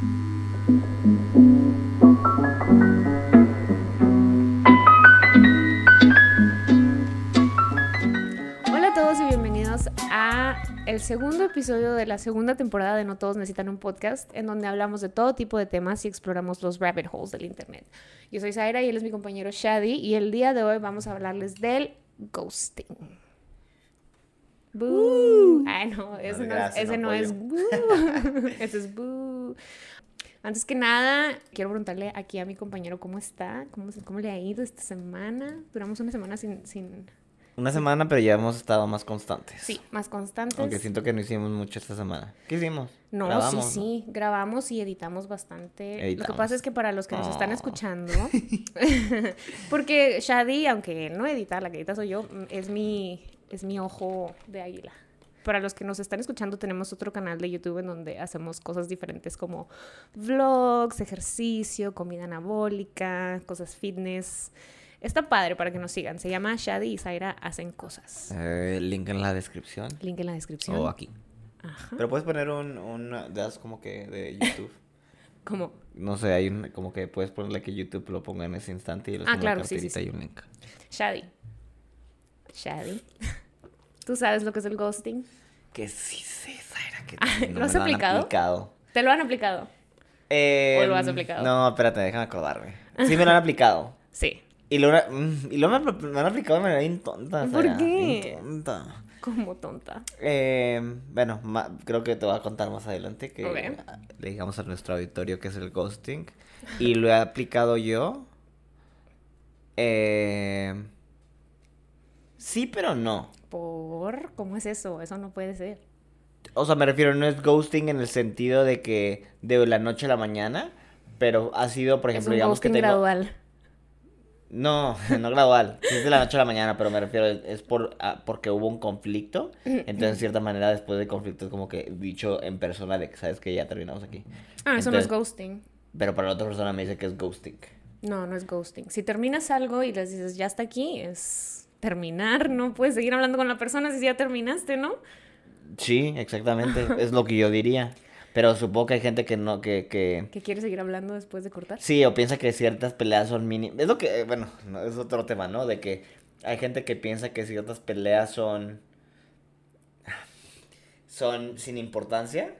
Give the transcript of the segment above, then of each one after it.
Hola a todos y bienvenidos a el segundo episodio de la segunda temporada de No Todos Necesitan un Podcast, en donde hablamos de todo tipo de temas y exploramos los rabbit holes del Internet. Yo soy Zaira y él es mi compañero Shadi, y el día de hoy vamos a hablarles del ghosting. Boo. Ay, no, ese no, Gracias, ese no no es boo. ese es boo. Antes que nada, quiero preguntarle aquí a mi compañero cómo está, cómo, cómo le ha ido esta semana. Duramos una semana sin, sin Una semana, pero ya hemos estado más constantes. sí, más constantes. Aunque siento que no hicimos mucho esta semana. ¿Qué hicimos? No, Grabamos, sí, sí, grabamos y editamos bastante. Lo que pasa es que para los que nos están escuchando, porque Shadi, aunque no edita, la que edita soy yo, es mi, es mi ojo de águila. Para los que nos están escuchando, tenemos otro canal de YouTube en donde hacemos cosas diferentes como vlogs, ejercicio, comida anabólica, cosas fitness. Está padre para que nos sigan. Se llama Shadi y Zaira hacen cosas. Eh, link en la descripción. Link en la descripción. O aquí. Ajá. Pero puedes poner un, un de esas como que de YouTube. Como No sé, hay un, como que puedes ponerle que YouTube lo ponga en ese instante y le Ah, una claro, sí, sí. y un link. Shadi. Shadi. ¿Tú sabes lo que es el ghosting? Que sí sé, Zaira, que Ah, no ¿lo has me han aplicado? aplicado. ¿Te lo han aplicado? Eh, ¿O lo has aplicado? No, espérate, déjame acordarme. Sí me lo han aplicado. Sí. Y lo, mm, y lo me, me han aplicado de manera bien tonta. ¿Por Zaira, qué? tonta. Como tonta. Eh, bueno, ma- creo que te voy a contar más adelante que le digamos a nuestro auditorio que es el ghosting. Y lo he aplicado yo. Eh, sí, pero no. ¿Por? ¿Cómo es eso? Eso no puede ser. O sea, me refiero, no es ghosting en el sentido de que de la noche a la mañana, pero ha sido, por Es ejemplo, un digamos que ghosting tengo... gradual. No, no gradual. Es de la noche a la mañana, pero me refiero, es por ah, porque hubo un conflicto. Entonces, de cierta manera, después del conflicto es como que dicho en persona de que sabes que ya terminamos aquí. Ah, eso no es ghosting. Pero para la otra persona me dice que es ghosting. No, no es ghosting. Si terminas algo y les dices, ya está aquí, es terminar. No puedes seguir hablando con la persona si ya terminaste, ¿no? Sí, exactamente. es lo que yo diría. Pero supongo que hay gente que no, que, que... ¿Que quieres seguir hablando después de cortar? Sí, o piensa que ciertas peleas son mínimas. Es lo que, eh, bueno, no, es otro tema, ¿no? De que hay gente que piensa que ciertas peleas son... Son sin importancia.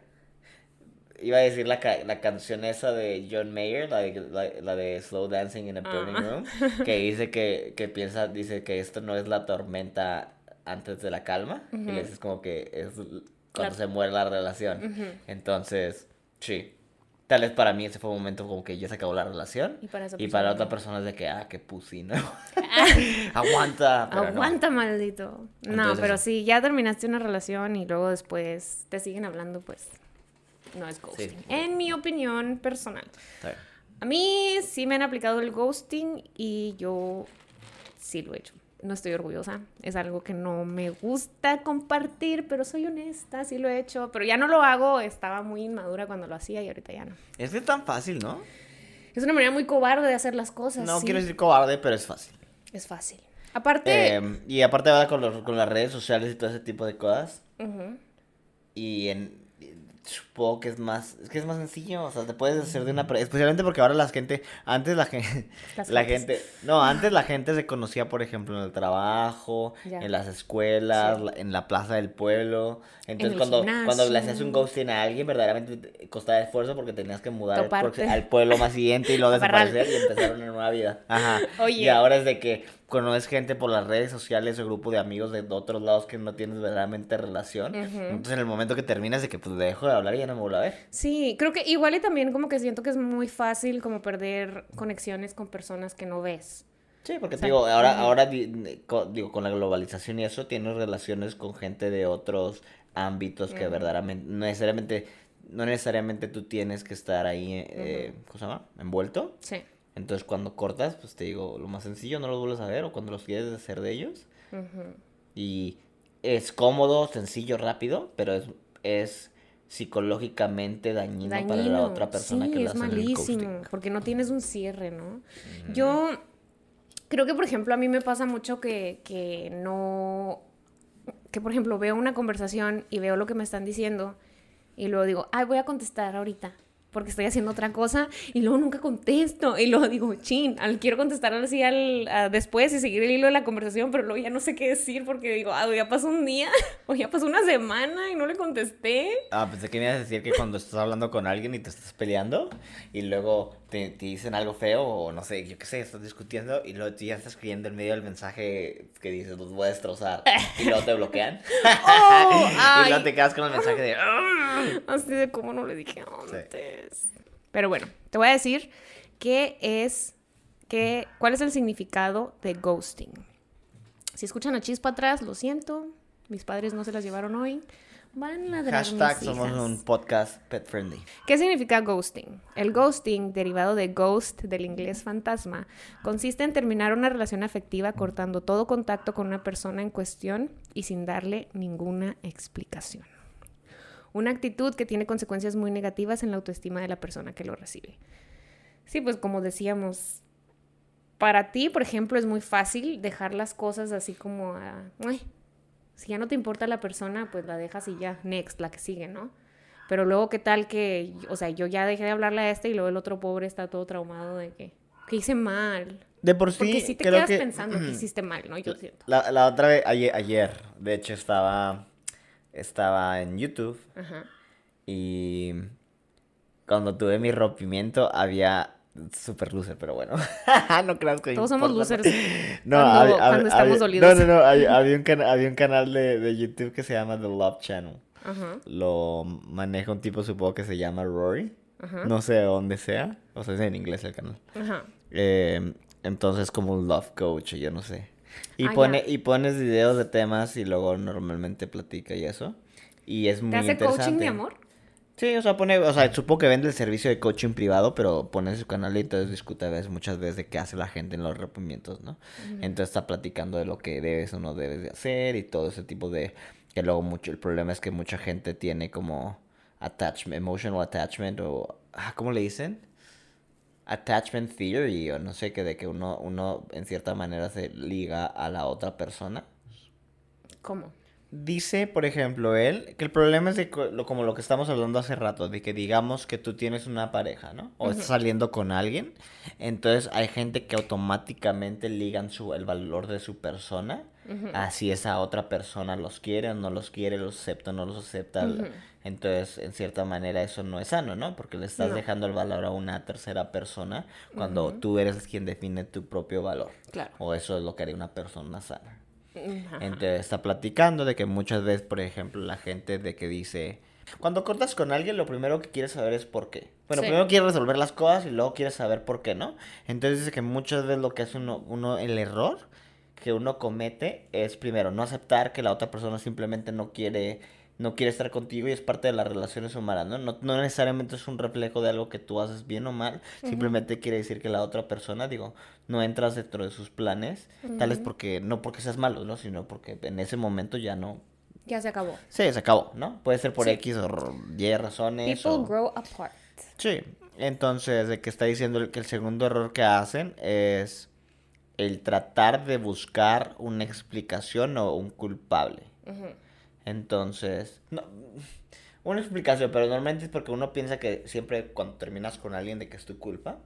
Iba a decir la, ca- la canción esa de John Mayer, la de, la, la de Slow Dancing in a Burning Ah. Room, que dice que, que piensa, dice que esto no es la tormenta antes de la calma. Y le dices como que es cuando se muere la relación. Entonces, sí. Tal vez para mí ese fue un momento como que ya se acabó la relación. Y para Y para otra persona es de que, ah, qué pussy, ¿no? Aguanta. pero no. Aguanta, maldito. No, Entonces, pero si ya terminaste una relación y luego después te siguen hablando, pues no es ghosting. Sí. En mi opinión personal. Está bien. A mí sí me han aplicado el ghosting y yo sí lo he hecho. No estoy orgullosa. Es algo que no me gusta compartir, pero soy honesta, sí lo he hecho. Pero ya no lo hago. Estaba muy inmadura cuando lo hacía y ahorita ya no. Es que es tan fácil, ¿no? Es una manera muy cobarde de hacer las cosas. No sí. quiero decir cobarde, pero es fácil. Es fácil. Aparte... Eh, y aparte ahora con, los- con las redes sociales y todo ese tipo de cosas. ujú. Y en... Supongo que es más, es que es más sencillo, o sea, te puedes hacer de una, pre- especialmente porque ahora la gente, antes la gente, la gente, no, antes la gente se conocía, por ejemplo, en el trabajo, Ya. en las escuelas, Sí. la- en la plaza del pueblo, entonces cuando, cuando le hacías un ghosting a alguien, verdaderamente te costaba esfuerzo porque tenías que mudar al, pueblo más siguiente y luego desaparecer y empezar una nueva vida, ajá, Oye. y ahora es de que conoces gente por las redes sociales o grupo de amigos de otros lados que no tienes verdaderamente relación, entonces en el momento que terminas de que pues dejo de hablar y ya no me vuelvo a ver. Sí, creo que igual y también como que siento que es muy fácil como perder conexiones con personas que no ves. Sí, porque O te sea, digo, ahora, ahora digo, con la globalización y eso, tienes relaciones con gente de otros ámbitos que verdaderamente, no necesariamente, no necesariamente tú tienes que estar ahí, eh, ¿cómo se llama? Envuelto. Sí. Entonces cuando cortas, pues te digo, lo más sencillo, no los vuelves a ver, o cuando los quieres hacer de ellos. Ujú. Y es cómodo, sencillo, rápido, pero es, es psicológicamente dañino, para la Dañino. otra persona sí, que le es hacen el malísimo, ghosting. porque no tienes un cierre, ¿no? Yo creo que, por ejemplo, a mí me pasa mucho que, que no, que por ejemplo veo una conversación y veo lo que me están diciendo y luego digo, ay, voy a contestar ahorita. Porque estoy haciendo otra cosa y luego nunca contesto y luego digo, chin, al, quiero contestar así al, después y seguir el hilo de la conversación, pero luego ya no sé qué decir porque digo, ah, ya pasó un día o ya pasó una semana y no le contesté. Ah, pensé que me ibas a decir que cuando estás hablando con alguien y te estás peleando y luego te, dicen algo feo o no sé, yo qué sé, estás discutiendo y luego tú ya estás escribiendo en medio del mensaje que dices, los voy a destrozar y luego te bloquean. Oh, y luego te quedas con el mensaje de... Así de como no le dije antes. Pero bueno, te voy a decir qué es, qué, cuál es el significado de ghosting. Si escuchan a Chispa atrás, lo siento, mis padres no se las llevaron hoy. Van a Hashtag somos un podcast pet friendly. ¿Qué significa ghosting? El ghosting, derivado de ghost del inglés fantasma, consiste en terminar una relación afectiva cortando todo contacto con una persona en cuestión y sin darle ninguna explicación. Una actitud que tiene consecuencias muy negativas en la autoestima de la persona que lo recibe. Sí, pues como decíamos, para ti, por ejemplo, es muy fácil dejar las cosas así como a... si ya no te importa la persona, pues la dejas y ya, next, la que sigue, ¿no? Pero luego, ¿qué tal que, o sea, yo ya dejé de hablarle a este y luego el otro pobre está todo traumado de que, que hice mal? De por sí, Porque si te quedas pensando que hiciste mal, ¿no? Yo siento. La, la otra vez, ayer, ayer, de hecho, estaba estaba en YouTube. Y cuando tuve mi rompimiento había super loser, pero bueno. no creas que Todos somos losers. No, cuando, estamos dolidos. No, no, no. Había, un, había un canal de, de, YouTube que se llama The Love Channel. Lo maneja un tipo, supongo que se llama Rory. No sé de dónde sea. O sea, es en inglés el canal. Eh, entonces, como un love coach, yo no sé. Y, ah, pone, y pones videos de temas y luego normalmente platica y eso. Y es muy ¿Te hace coaching de amor? Sí, o sea, pone, o sea, supongo que vende el servicio de coaching privado, pero pone su canal y entonces discute a veces, muchas veces de qué hace la gente en los rompimientos, ¿no? Entonces está platicando de lo que debes o no debes de hacer y todo ese tipo de... Que luego mucho, el problema es que mucha gente tiene como attachment, emotional attachment o... Ah, ¿Cómo le dicen? attachment theory o no sé, que de que uno, uno en cierta manera se liga a la otra persona. ¿Cómo? Dice, por ejemplo, él, que el problema es de como lo que estamos hablando hace rato, de que digamos que tú tienes una pareja, ¿no? O estás saliendo con alguien, entonces hay gente que automáticamente ligan su, el valor de su persona, así esa otra persona los quiere o no los quiere, los acepta o no los acepta. Entonces, en cierta manera, eso no es sano, ¿no? Porque le estás dejando el valor a una tercera persona cuando tú eres quien define tu propio valor. Claro. O eso es lo que haría una persona sana. Entonces, está platicando de que muchas veces, por ejemplo, la gente de que dice... Cuando cortas con alguien, lo primero que quieres saber es por qué. Bueno, primero quieres resolver las cosas y luego quieres saber por qué, ¿no? Entonces dice que muchas veces lo que hace uno, uno el error que uno comete es primero no aceptar que la otra persona simplemente no quiere no quiere estar contigo y es parte de las relaciones humanas, ¿no? No, necesariamente es un reflejo de algo que tú haces bien o mal, simplemente quiere decir que la otra persona, digo, no entras dentro de sus planes, tal es porque, no porque seas malo, ¿no? Sino porque en ese momento ya no... Ya se acabó. Sí, se acabó, ¿no? Puede ser por X o Y razones. People grow apart. Sí, entonces, de que está diciendo que el segundo error que hacen es el tratar de buscar una explicación o un culpable. Entonces, no, una explicación, pero normalmente es porque uno piensa que siempre cuando terminas con alguien de que es tu culpa,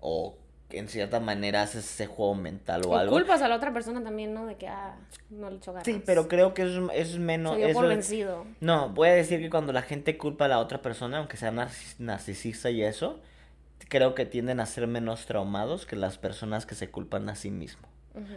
o en cierta manera haces ese juego mental o, o algo. culpas a la otra persona también, ¿no? De que, ah, no le echó ganas. Sí, pero creo que eso es, menos... Se dio por vencido. No, voy a decir que cuando la gente culpa a la otra persona, aunque sea narcisista y eso, creo que tienden a ser menos traumados que las personas que se culpan a sí mismos.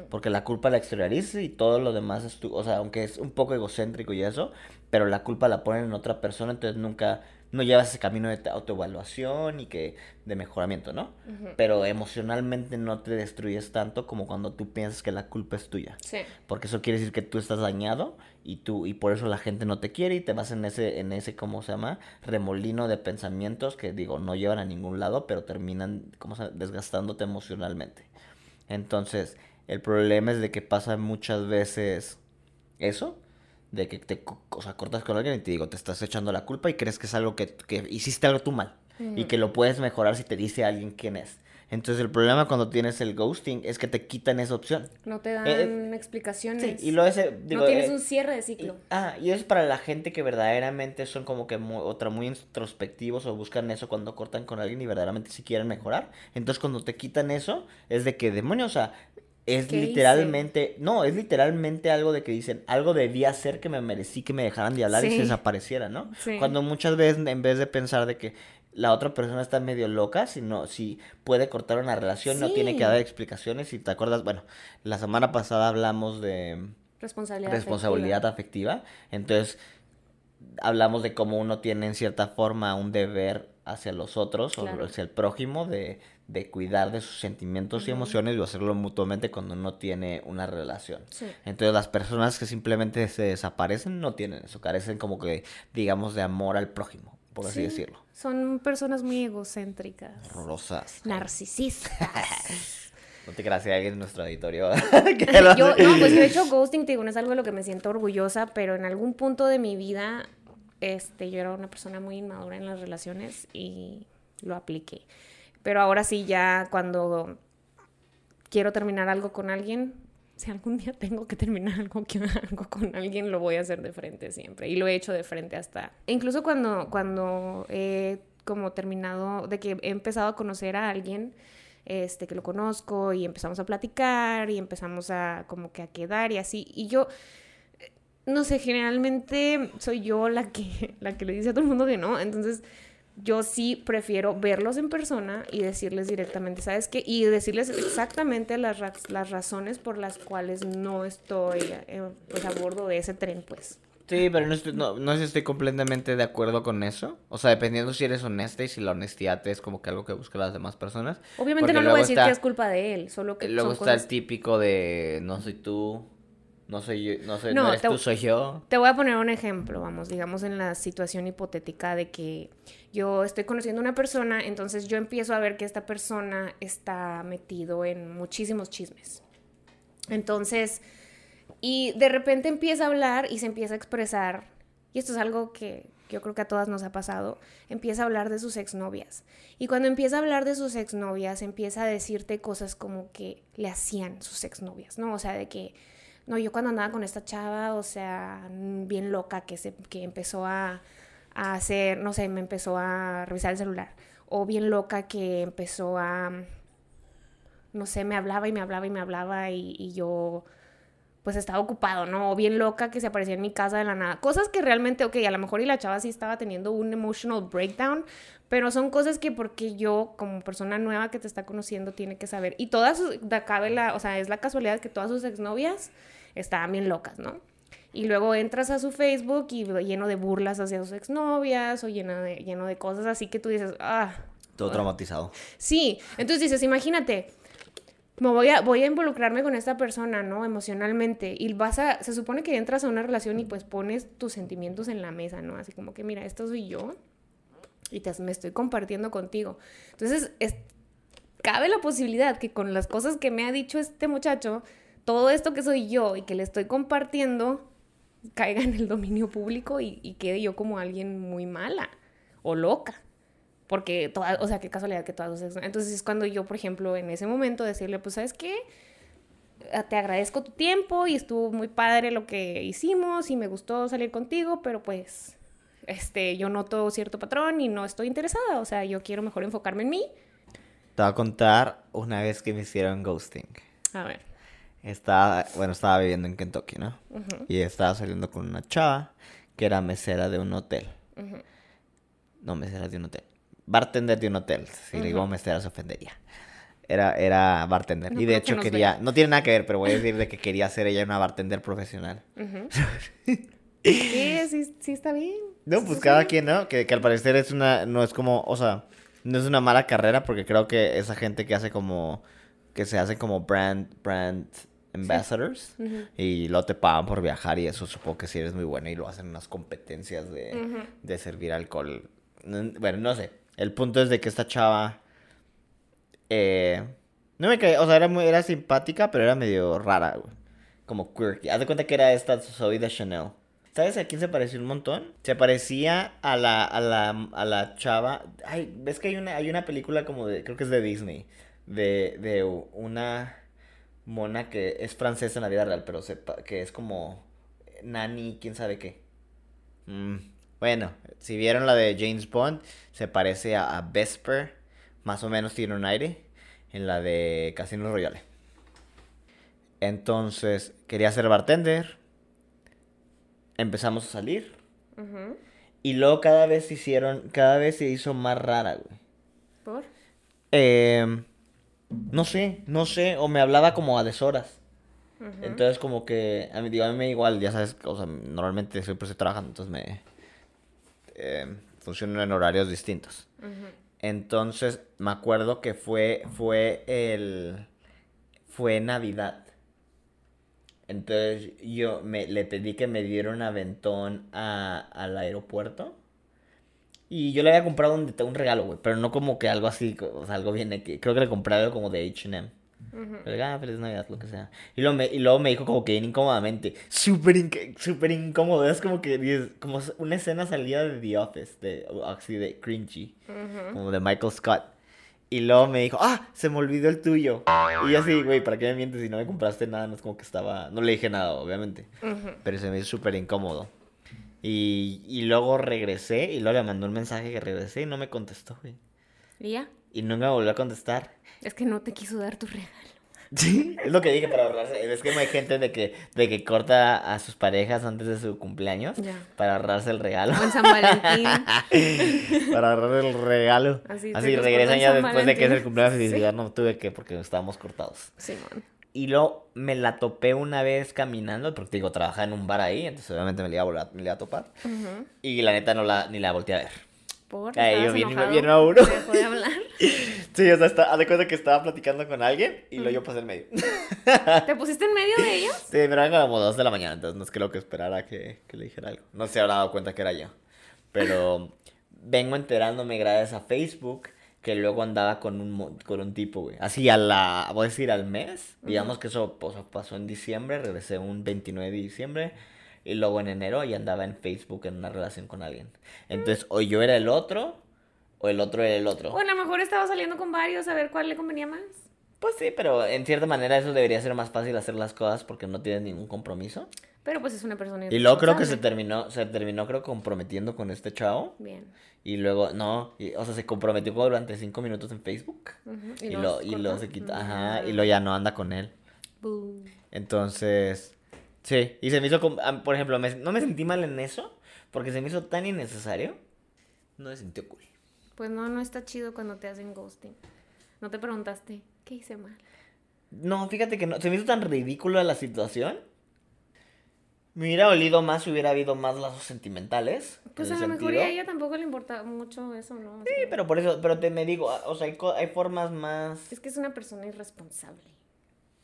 Porque la culpa la exterioriza y todo lo demás es tu, o sea, aunque es un poco egocéntrico y eso, pero la culpa la ponen en otra persona, entonces nunca, no llevas ese camino de autoevaluación y que, de mejoramiento, ¿no? Pero emocionalmente no te destruyes tanto como cuando tú piensas que la culpa es tuya. Sí. Porque eso quiere decir que tú estás dañado y tú, y por eso la gente no te quiere y te vas en ese, en ese, ¿cómo se llama? Remolino de pensamientos que, digo, no llevan a ningún lado, pero terminan. Desgastándote emocionalmente. Entonces, el problema es de que pasa muchas veces eso, de que te o sea, cortas con alguien y te digo, te estás echando la culpa y crees que es algo que, que hiciste algo tú mal y que lo puedes mejorar si te dice alguien quién es. Entonces el problema cuando tienes el ghosting es que te quitan esa opción. No te dan Eh, explicaciones. Sí, y lo ese, digo, no tienes eh, un cierre de y- ciclo. ah, y es para la gente que verdaderamente son como que muy, otra muy introspectivos o buscan eso cuando cortan con alguien y verdaderamente si quieren mejorar. Entonces cuando te quitan eso, es de que demonios, o sea, es literalmente, no, es literalmente algo de que dicen, algo debía hacer que me merecí que me dejaran de hablar y se desapareciera, ¿no? Sí. Cuando muchas veces en vez de pensar de que la otra persona está medio loca, sino si puede cortar una relación, no tiene que dar explicaciones. Si te acuerdas, bueno, la semana pasada hablamos de Responsabilidad. responsabilidad afectiva. Entonces, hablamos de cómo uno tiene en cierta forma un deber hacia los otros Claro. o hacia el prójimo de, de cuidar de sus sentimientos y emociones y hacerlo mutuamente cuando uno tiene una relación. Sí. Entonces las personas que simplemente se desaparecen no tienen eso, carecen como que, digamos, de amor al prójimo, por así Sí. decirlo. Son personas muy egocéntricas. Rosas. Narcisistas. No te creas si alguien en nuestro auditorio lo yo, no, pues yo he hecho ghosting, te digo, no es algo de lo que me siento orgullosa, pero en algún punto de mi vida, este, yo era una persona muy inmadura en las relaciones y lo apliqué. Pero ahora sí, ya cuando quiero terminar algo con alguien, si algún día tengo que terminar algo, algo con alguien, lo voy a hacer de frente siempre. Y lo he hecho de frente hasta... Incluso cuando, cuando he como terminado, de que he empezado a conocer a alguien, este, que lo conozco y empezamos a platicar y empezamos a como que a quedar y así. Y yo, no sé, generalmente soy yo la que, la que le dice a todo el mundo que no. Entonces, yo sí prefiero verlos en persona y decirles directamente, ¿sabes qué? Y decirles exactamente las, ra- las razones por las cuales no estoy eh, pues, a bordo de ese tren, pues. Sí, pero no, estoy, no, no sé si estoy completamente de acuerdo con eso. O sea, dependiendo si eres honesta y si la honestidad es como que algo que buscan las demás personas. Obviamente Porque no le voy a decir está- que es culpa de él, solo que Luego son está cosas... el típico de no soy tú, no soy yo, no, soy, No, no eres te- tú, soy yo. Te voy a poner un ejemplo, vamos, digamos en la situación hipotética de que yo estoy conociendo a una persona, entonces yo empiezo a ver que esta persona está metido en muchísimos chismes. Entonces, y de repente empieza a hablar y se empieza a expresar, y esto es algo que yo creo que a todas nos ha pasado, empieza a hablar de sus exnovias. Y cuando empieza a hablar de sus exnovias, empieza a decirte cosas como que le hacían sus exnovias, ¿no? O sea, de que, no, yo cuando andaba con esta chava, o sea, mm, bien loca, que, se, que empezó a, a hacer, no sé, me empezó a revisar el celular. O bien loca que empezó a, no sé, me hablaba y me hablaba y me hablaba y, yo pues estaba ocupado, ¿no? O bien loca que se aparecía en mi casa de la nada. Cosas que realmente, ok, a lo mejor y la chava sí estaba teniendo un emotional breakdown, pero son cosas que porque yo, como persona nueva que te está conociendo, tiene que saber. Y todas, cabe la, o sea, es la casualidad que todas sus exnovias estaban bien locas, ¿no? Y luego entras a su Facebook y lleno de burlas hacia sus exnovias o lleno de, lleno de cosas así que tú dices, ah, Todo traumatizado. Sí, entonces dices, imagínate, me voy a, voy a involucrarme con esta persona, ¿no? Emocionalmente. Y vas a, se supone que entras a una relación y pues pones tus sentimientos en la mesa, ¿no? Así como que, mira, esto soy yo y te, me estoy compartiendo contigo. Entonces, es- cabe la posibilidad que con las cosas que me ha dicho este muchacho, todo esto que soy yo y que le estoy compartiendo, caiga en el dominio público y, y quede yo como alguien muy mala o loca. Porque, toda, o sea, qué casualidad que todas ex- Entonces es cuando yo, por ejemplo, en ese momento decirle, pues, ¿sabes qué? Ah, Te agradezco tu tiempo y estuvo muy padre lo que hicimos y me gustó salir contigo, pero pues, este, yo noto cierto patrón y no estoy interesada. O sea, yo quiero mejor enfocarme en mí. Te voy a contar una vez que me hicieron ghosting. A ver. Estaba, bueno, estaba viviendo en Kentucky, ¿no? Y estaba saliendo con una chava que era mesera de un hotel. No, mesera de un hotel. Bartender de un hotel. Si le digo mesera se ofendería. Era, era bartender. No y de que hecho quería... vea. No tiene nada que ver, pero voy a decir de que quería ser ella una bartender profesional. Sí, sí, sí está bien. No, pues cada bien. quien, ¿no? Que, que al parecer es una, no es como, o sea, no es una mala carrera porque creo que esa gente que hace como, que se hace como brand, brand ambassadors y luego te pagan por viajar y eso supongo que si eres muy buena y lo hacen en unas competencias de, de servir alcohol. No- Bueno, no sé. El punto es de que esta chava, eh, no me caía, o sea, era muy, era simpática, pero era medio rara, güey. Como quirky. Haz de cuenta que era esta Zoe de Chanel. ¿Sabes a quién se pareció un montón? Se parecía a la, a la, a la chava. Ay, ves que hay una, hay una película como de, creo que es de Disney, de, de una mona que es francesa en la vida real, pero sepa, que es como nani, quién sabe qué. Mm, bueno, si vieron la de James Bond, se parece a, a Vesper, más o menos tiene un aire, en la de Casino Royale. Entonces, quería ser bartender. Empezamos a salir. Y luego cada vez se hicieron, cada vez se hizo más rara, güey. ¿Por? Eh, no sé, no sé, o me hablaba como a deshoras. Entonces como que, a mí, digo, a mí me igual, ya sabes, o sea, normalmente siempre estoy trabajando, entonces me... Eh, funciono en horarios distintos. Entonces, me acuerdo que fue, fue el... Fue Navidad. Entonces, yo me, le pedí que me diera un aventón a, al aeropuerto. Y yo le había comprado un, un regalo, güey, pero no como que algo así, o sea, algo bien aquí. Creo que le compré algo como de H&M. Ujú. Pero, ah, feliz Navidad, lo que sea. Y luego me, y luego me dijo como que bien incómodamente. Súper inc- súper incómodo. Es como que como una escena salida de The Office, de, así de cringy, como de Michael Scott. Y luego me dijo, ah, se me olvidó el tuyo. Y yo así, güey, ¿para qué me mientes si no me compraste nada? No es como que estaba... No le dije nada, obviamente. Pero se me hizo súper incómodo. Y, y luego regresé y luego le mandó un mensaje que regresé y no me contestó, güey. ¿Y ya? Y nunca me volvió a contestar. Es que no te quiso dar tu regalo. Sí, es lo que dije para ahorrarse. Es que hay gente de que, de que corta a sus parejas antes de su cumpleaños Ya. para ahorrarse el regalo. O en San Valentín. para ahorrar el regalo. Así Así, regresan ya después de que es el cumpleaños y Sí. ya no tuve que porque estábamos cortados. Simón. Y luego me la topé una vez caminando, porque te digo, trabajaba en un bar ahí, entonces obviamente me la iba a, volar- me la iba a topar. Y la neta no la, ni la volteé a ver. ¿Por? Ay, yo ¿Estabas bien- bien maduro. ¿Te dejó de hablar? Sí, o sea, está, haz de cuenta que estaba platicando con alguien y luego yo pasé en medio. ¿Te pusiste en medio de ellos? Sí, pero eran como dos de la mañana, entonces no es creo que esperara que, que le dijera algo. No se habrá dado cuenta que era yo. Pero vengo enterándome gracias a Facebook que luego andaba con un, con un tipo, güey. Así a la, voy a decir al mes. Digamos que eso pues, pasó en diciembre, regresé un 29 de diciembre. Y luego en enero ya andaba en Facebook en una relación con alguien. Entonces, o yo era el otro, o el otro era el otro. O a lo mejor estaba saliendo con varios a ver cuál le convenía más. Pues sí, pero en cierta manera eso debería ser más fácil hacer las cosas porque no tienes ningún compromiso. Pero pues es una persona Y luego creo que se terminó, se terminó creo comprometiendo con este chavo. Bien. Y luego, no, y, o sea, se comprometió durante cinco minutos en Facebook. Ujú. Y, luego lo, se y cortó. lo se quitó, ajá, y lo ya no anda con él. Bu. Entonces, sí, y se me hizo, por ejemplo, me- no me sentí mal en eso, porque se me hizo tan innecesario. No me sentí cool. Pues no, no está chido cuando te hacen ghosting. No te preguntaste, ¿qué hice mal? No, fíjate que no, se me hizo tan ridícula la situación. Me hubiera olido más si hubiera habido más lazos sentimentales. Pues a lo mejor sentido. a ella tampoco le importa mucho eso, ¿no? Sí, pero por eso, pero te me digo, o sea, hay, co- hay formas más. Es que es una persona irresponsable.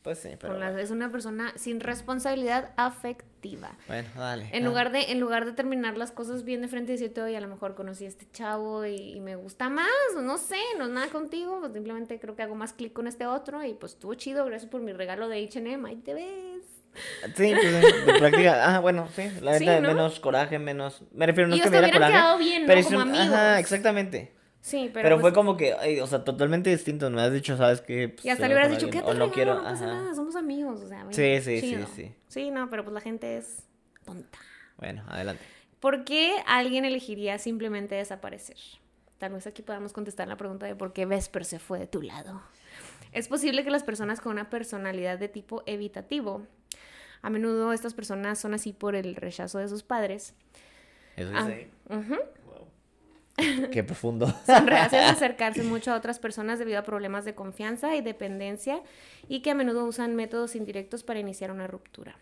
Pues sí, pero. La- es una persona sin responsabilidad afectiva. Bueno, dale. En lugar, de, en lugar de terminar las cosas bien de frente y decirte, oye, a lo mejor conocí a este chavo y, y me gusta más, o no sé, no es nada contigo, pues simplemente creo que hago más clic con este otro y pues estuvo chido, gracias por mi regalo de H&M, ahí te ves. Sí, pues de, de práctica. Ah, bueno, sí. La Sí, neta, ¿no? menos coraje, menos. Me refiero, no Y es que me diera coraje. quedado bien, ¿no? pero Como un- amigos. Ajá, exactamente. Sí, pero, Pero, pues, fue como que, ay, o sea, totalmente distinto. Me has dicho, ¿sabes qué? Pues, Y hasta le hubieras dicho, ¿qué O te no regalo? quiero, No pasa ajá. nada, somos amigos, o sea, Sí, sí, sí, sí. Sí, no, pero pues la gente es tonta. Bueno, adelante. ¿Por qué alguien elegiría simplemente desaparecer? Tal vez aquí podamos contestar la pregunta de por qué Vesper se fue de tu lado. Es posible que las personas con una personalidad de tipo evitativo, a menudo estas personas son así por el rechazo de sus padres, Eso Ah, dice. ujú, Wow. Qué profundo. son reacios a acercarse mucho a otras personas debido a problemas de confianza y dependencia y que a menudo usan métodos indirectos para iniciar una ruptura.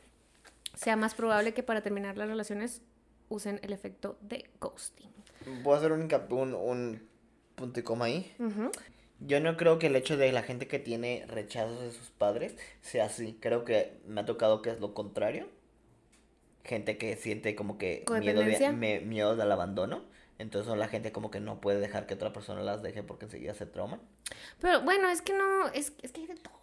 Sea más probable que para terminar las relaciones usen el efecto de ghosting. Voy a hacer un, un, un punto y coma ahí. Ujú. Yo no creo que el hecho de la gente que tiene rechazos de sus padres sea así. Creo que me ha tocado que es lo contrario. Gente que siente como que miedo, de, me- miedo del abandono. Entonces son la gente como que no puede dejar que otra persona las deje porque enseguida se trauma. Pero bueno, es que no, es, es que hay de todo.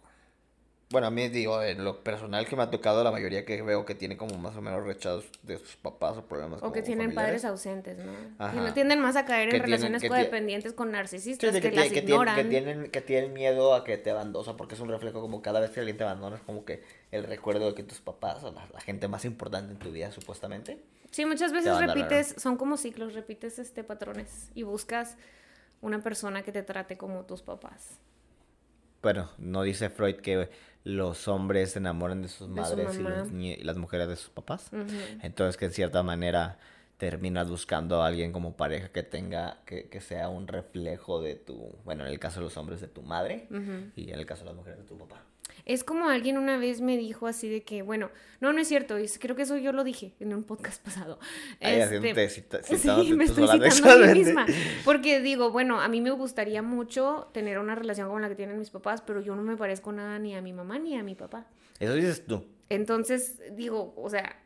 Bueno, a mí digo, en lo personal que me ha tocado, la mayoría que veo que tiene como más o menos rechazos de sus papás o problemas O que tienen familiares. padres ausentes, ¿no? Ajá. Que no tienden más a caer en tienen- relaciones codependientes con narcisistas, sí, que, que, las que tienen, ignoran. que, tienen, que tienen miedo a que te abandonen, porque es un reflejo como cada vez que alguien te abandona, es como que el recuerdo de que tus papás o la, la gente más importante en tu vida, supuestamente. Sí, muchas veces repites, son como ciclos, repites este patrones y buscas una persona que te trate como tus papás. Bueno, no dice Freud que los hombres se enamoran de sus De su madres y, los y las mujeres de sus papás. Entonces que en cierta manera terminas buscando a alguien como pareja que tenga, que, que sea un reflejo de tu, bueno, en el caso de los hombres de tu madre y en el caso de las mujeres de tu papá. Es como alguien una vez me dijo así de que, bueno, no, no es cierto, es- creo que eso yo lo dije en un podcast pasado. Este, haciéndote cita- Sí, me estoy citando a mí misma. Porque digo, bueno, a mí me gustaría mucho tener una relación como la que tienen mis papás, pero yo no me parezco nada ni a mi mamá ni a mi papá. Eso dices tú. Entonces, digo, o sea,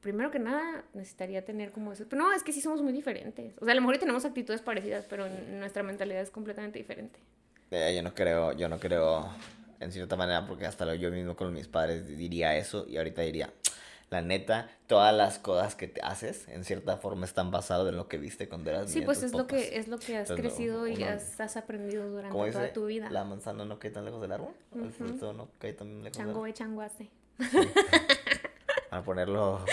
primero que nada necesitaría tener como eso. Pero no, es que sí somos muy diferentes. O sea, a lo mejor tenemos actitudes parecidas, pero nuestra mentalidad es completamente diferente. Eh, yo no creo, yo no creo en cierta manera, porque hasta yo mismo con mis padres diría eso y ahorita diría, la neta, todas las cosas que te haces en cierta forma están basadas en lo que viste cuando eras Sí, pues es lo que es lo que has Entonces, crecido y has, has aprendido durante ¿Cómo toda tu vida. La manzana no cae tan lejos del árbol, el fruto no cae tan lejos del Chango árbol. Para ponerlo...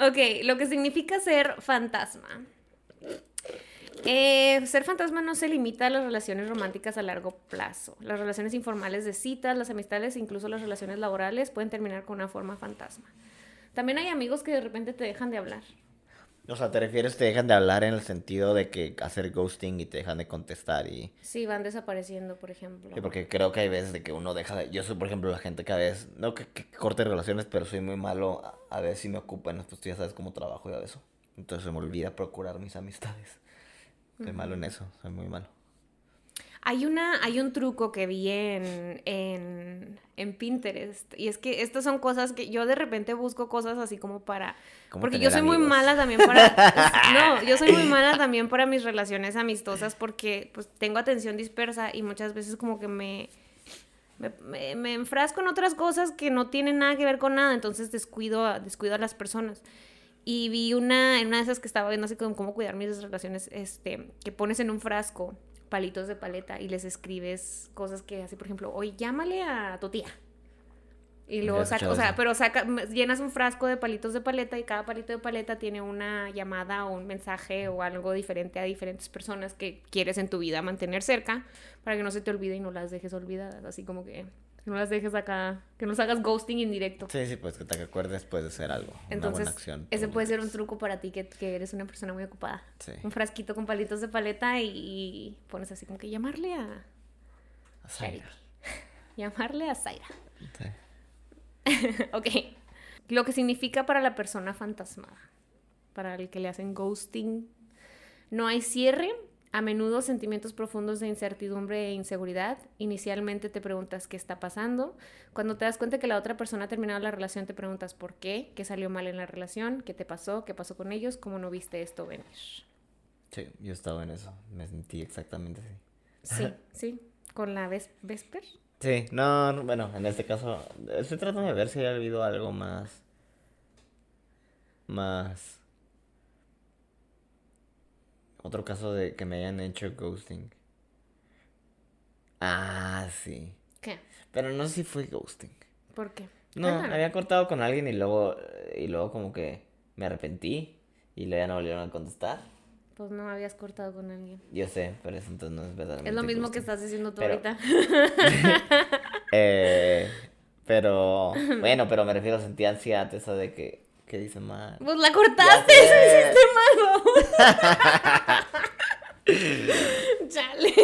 Ok, lo que significa ser fantasma. Eh, ser fantasma no se limita a las relaciones románticas a largo plazo. Las relaciones informales de citas, las amistades incluso las relaciones laborales pueden terminar con una forma fantasma. También hay amigos que de repente te dejan de hablar. O sea, te refieres, te dejan de hablar en el sentido de que hacer ghosting y te dejan de contestar y... Sí, van desapareciendo, por ejemplo. Sí, porque creo que hay veces de que uno deja de... Yo soy, por ejemplo, la gente que a veces... No que, que corte relaciones, pero soy muy malo. A, a veces sí me ocupan, pues tú ya sabes cómo trabajo y a eso. Entonces se me olvida procurar mis amistades. Soy malo en eso, soy muy malo. Hay, una, hay un truco que vi en, en, en Pinterest y es que estas son cosas que yo de repente busco cosas así como para... ¿Cómo Porque yo soy muy mala también para... no, yo soy muy mala también para mis relaciones amistosas porque pues tengo atención dispersa y muchas veces como que me... Me, me- me enfrasco en otras cosas que no tienen nada que ver con nada, entonces descuido a, descuido a las personas. Y vi una, en una de esas que estaba viendo así como cómo cuidar mis relaciones, este, que pones en un frasco palitos de paleta y les escribes cosas que así, por ejemplo, hoy llámale a tu tía. Y luego saca, o sea, pero saca, llenas un frasco de palitos de paleta y cada palito de paleta tiene una llamada o un mensaje o algo diferente a diferentes personas que quieres en tu vida mantener cerca para que no se te olvide y no las dejes olvidadas. Así como que no las dejes acá, que no hagas ghosting indirecto. Sí, sí, pues que te acuerdes puede ser algo. una Entonces, buena acción. ese puede ser un truco para ti que, que eres una persona muy ocupada. Sí. Un frasquito con palitos de paleta y, y pones así como que llamarle a... Zaira. Llamarle a Zaira. Sí. ok. Lo que significa para la persona fantasmada. Para el que le hacen ghosting. No hay cierre. A menudo sentimientos profundos de incertidumbre e inseguridad. Inicialmente te preguntas qué está pasando. Cuando te das cuenta que la otra persona ha terminado la relación, te preguntas por qué, qué salió mal en la relación, qué te pasó, qué pasó con ellos, cómo no viste esto venir. Sí, yo estaba en eso. Me sentí exactamente así. Sí, sí. Con la ves Vesper. Sí, no, no, bueno, en este caso, estoy tratando de ver si ha habido algo más. Más. Otro caso de que me hayan hecho ghosting. Ah, sí. ¿Qué? Pero no sé si fue ghosting. ¿Por qué? No, Cuéntame. había cortado con alguien y luego, y luego como que me arrepentí y luego ya no volvieron a contestar. Pues no habías cortado con alguien. Yo sé, pero eso entonces no es verdaderamente Es lo mismo que estás diciendo tú Pero- ahorita. Eh, pero, bueno, pero me refiero a sentir ansiedad esa de que, que dice mal. Pues la cortaste, eso hiciste malo. Chale.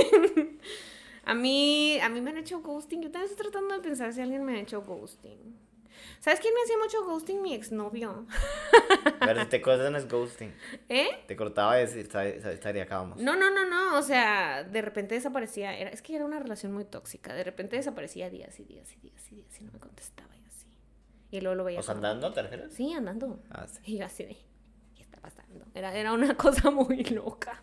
A mí, a mí me han hecho ghosting. Yo también estoy tratando de pensar si alguien me ha hecho ghosting. ¿Sabes quién me hacía mucho ghosting? Mi exnovio. Pero si te cortas no es ghosting. ¿Eh? Te cortaba y estaría, estaría acabamos. No, no, no, no. O sea, de repente desaparecía. Era, es que era una relación muy tóxica. De repente desaparecía días y días y días y días y no me contestaba y luego lo veía. ¿O sea, andando te refieres? Sí, andando. Ah, sí. Y yo así de, ¿qué está pasando? Era, era una cosa muy loca.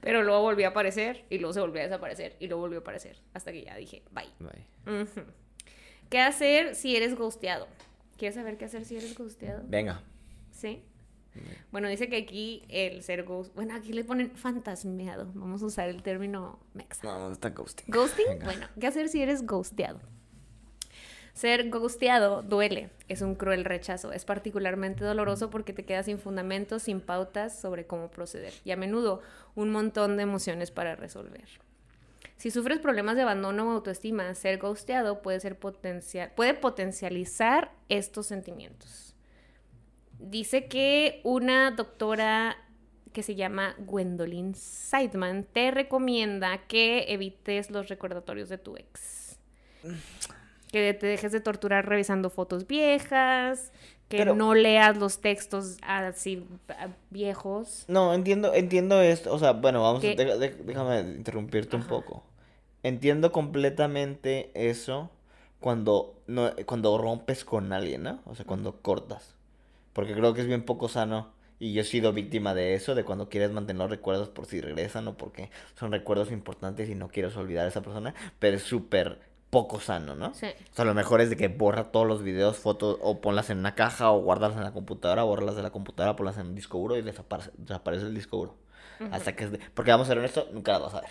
Pero luego volvió a aparecer y luego se volvió a desaparecer y luego volvió a aparecer. Hasta que ya dije, bye. Bye. ¿Qué hacer si eres ghosteado? ¿Quieres saber qué hacer si eres ghosteado? Venga. Sí. Bueno, dice que aquí el ser ghost... Bueno, aquí le ponen fantasmeado. Vamos a usar el término mexa. No, no está ghosting. ¿Ghosting? Venga. Bueno, ¿qué hacer si eres ghosteado? Ser ghosteado duele, es un cruel rechazo, es particularmente doloroso porque te quedas sin fundamentos, sin pautas sobre cómo proceder y a menudo un montón de emociones para resolver. Si sufres problemas de abandono o autoestima, ser ghosteado puede, ser puede potencializar estos sentimientos. Dice que una doctora que se llama Gwendolyn Seidman te recomienda que evites los recordatorios de tu ex. Que te dejes de torturar revisando fotos viejas, que Pero- no leas los textos así a- viejos. No, entiendo, entiendo esto. O sea, bueno, vamos, de- déjame interrumpirte un poco. Entiendo completamente eso cuando, no, cuando rompes con alguien, ¿no? O sea, cuando cortas. Porque creo que es bien poco sano. Y yo he sido víctima de eso, de cuando quieres mantener los recuerdos por si regresan o porque son recuerdos importantes y no quieres olvidar a esa persona. Pero es súper poco sano, ¿no? Sí. O sea, lo mejor es de que borra todos los videos, fotos, o ponlas en una caja, o guardarlas en la computadora, borrarlas de la computadora, ponlas en un disco duro y desaparece, desaparece el disco duro. Hasta que es de... Porque vamos a ser honestos, nunca las vas a ver.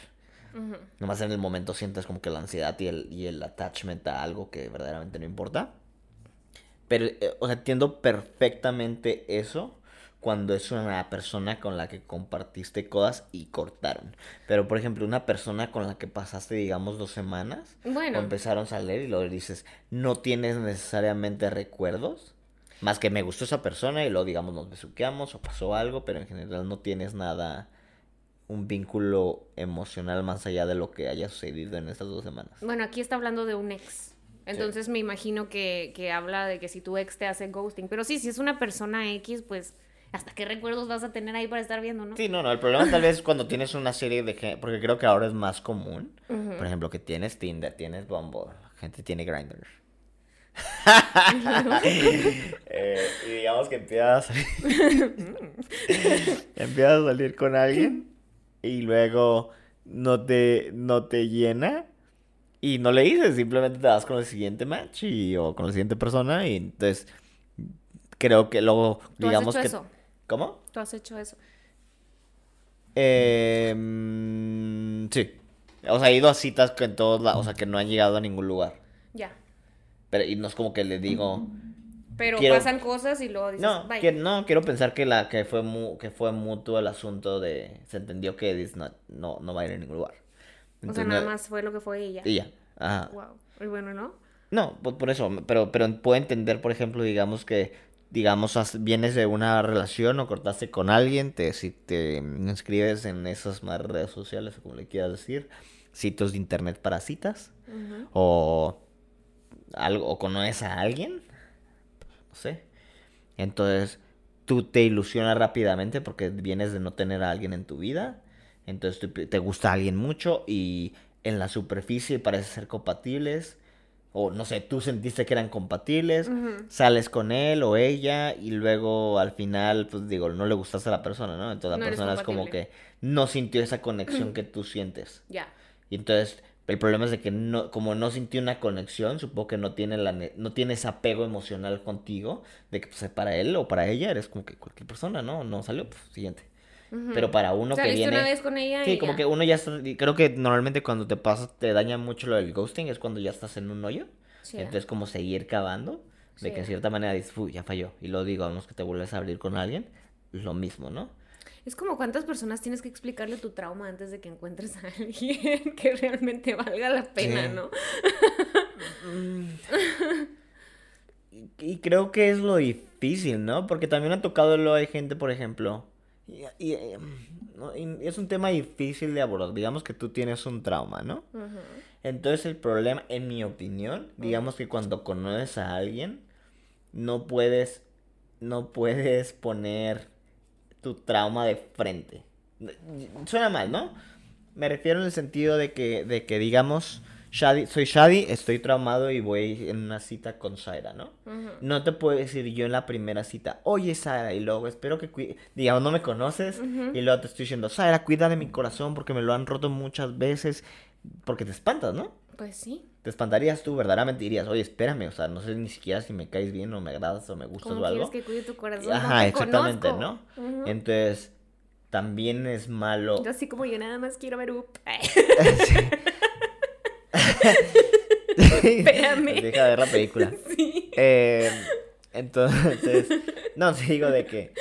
Nomás en el momento sientes como que la ansiedad y el, y el attachment a algo que verdaderamente no importa. Pero, eh, o sea, entiendo perfectamente eso cuando es una persona con la que compartiste cosas y cortaron. Pero, por ejemplo, una persona con la que pasaste, digamos, dos semanas, Bueno. empezaron a salir y luego dices, no tienes necesariamente recuerdos, más que me gustó esa persona y luego, digamos, nos besuqueamos o pasó algo, pero en general no tienes nada, un vínculo emocional más allá de lo que haya sucedido en estas dos semanas. Bueno, aquí está hablando de un ex. Entonces me imagino que, que habla de que si tu ex te hace ghosting. Pero sí, si es una persona X, pues hasta qué recuerdos vas a tener ahí para estar viendo, ¿no? Sí, no, no, el problema tal vez es cuando tienes una serie de gente, porque creo que ahora es más común, por ejemplo, que tienes Tinder, tienes Bumble, gente tiene Grindr. Eh, y digamos que empiezas a salir, empiezas a salir con alguien y luego no te, no te llena y no le dices, simplemente te vas con el siguiente match y, o con la siguiente persona y entonces creo que luego ¿Tú digamos has que... eso? ¿Cómo? ¿Tú has hecho eso? Eh, mm, sí. O sea, he ido a citas que en todos lados, o sea, que no han llegado a ningún lugar. Ya. Pero, y no es como que le digo, Pero Quiero- pasan cosas y luego dices, no, bye. que, no, quiero pensar que la que fue mu- que fue mutuo el asunto de, se entendió que not- no, no va a ir a ningún lugar. O sea, nada no- más fue lo que fue ella. Y ya. Ajá. Wow. Y bueno, ¿no? No, por, por eso, pero, pero puedo entender, por ejemplo, digamos que, digamos, vienes de una relación o cortaste con alguien, te, si te inscribes en esas más redes sociales, o como le quieras decir, sitios de internet para citas, o algo, o conoces a alguien, no sé. Entonces, tú te ilusionas rápidamente porque vienes de no tener a alguien en tu vida. Entonces, te gusta alguien mucho y en la superficie parece ser compatibles. O no sé, tú sentiste que eran compatibles, sales con él o ella y luego al final, pues digo, no le gustaste a la persona, ¿no? Entonces la No persona es como que no sintió esa conexión que tú sientes. Ya. Y entonces el problema es de que no, como no sintió una conexión, supongo que no tiene la no tiene ese apego emocional contigo, de que pues, para él o para ella eres como que cualquier persona, ¿no? No salió, pues siguiente. Pero para uno que viene. una vez con ella Sí, y como ya. que uno ya está. Creo que normalmente cuando te pasa, te daña mucho lo del ghosting, es cuando ya estás en un hoyo. Sí. Entonces, como seguir cavando, de que en cierta manera dices, uy, ya falló. Y lo digo, a menos que te vuelves a abrir con alguien, lo mismo, ¿no? Es como cuántas personas tienes que explicarle tu trauma antes de que encuentres a alguien que realmente valga la pena, Sí. ¿no? Y, y creo que es lo difícil, ¿no? Porque también ha tocado lo hay gente, por ejemplo, y, y, no, y es un tema difícil de abordar. Digamos que tú tienes un trauma, ¿no? Entonces el problema, en mi opinión, digamos que cuando conoces a alguien, no puedes, no puedes poner tu trauma de frente. Suena mal, ¿no? Me refiero en el sentido de que, de que digamos, Shadi, soy Shadi, estoy traumado y voy en una cita con Zaira, ¿no? No te puedo decir yo en la primera cita, oye Zaira, y luego espero que cuide, digamos, no me conoces, y luego te estoy diciendo, Zaira, cuida de mi corazón porque me lo han roto muchas veces, porque te espantas, ¿no? Pues sí. Te espantarías tú, verdaderamente dirías, oye, espérame, o sea, no sé ni siquiera si me caes bien o me agradas o me gustas ¿Cómo o algo. quieres que cuide tu corazón? Ajá, no exactamente, conozco. ¿no? Entonces, también es malo. Yo así como yo nada más quiero ver Up. Espérame. Deja de ver la película. sí. Eh, entonces, no, digo de que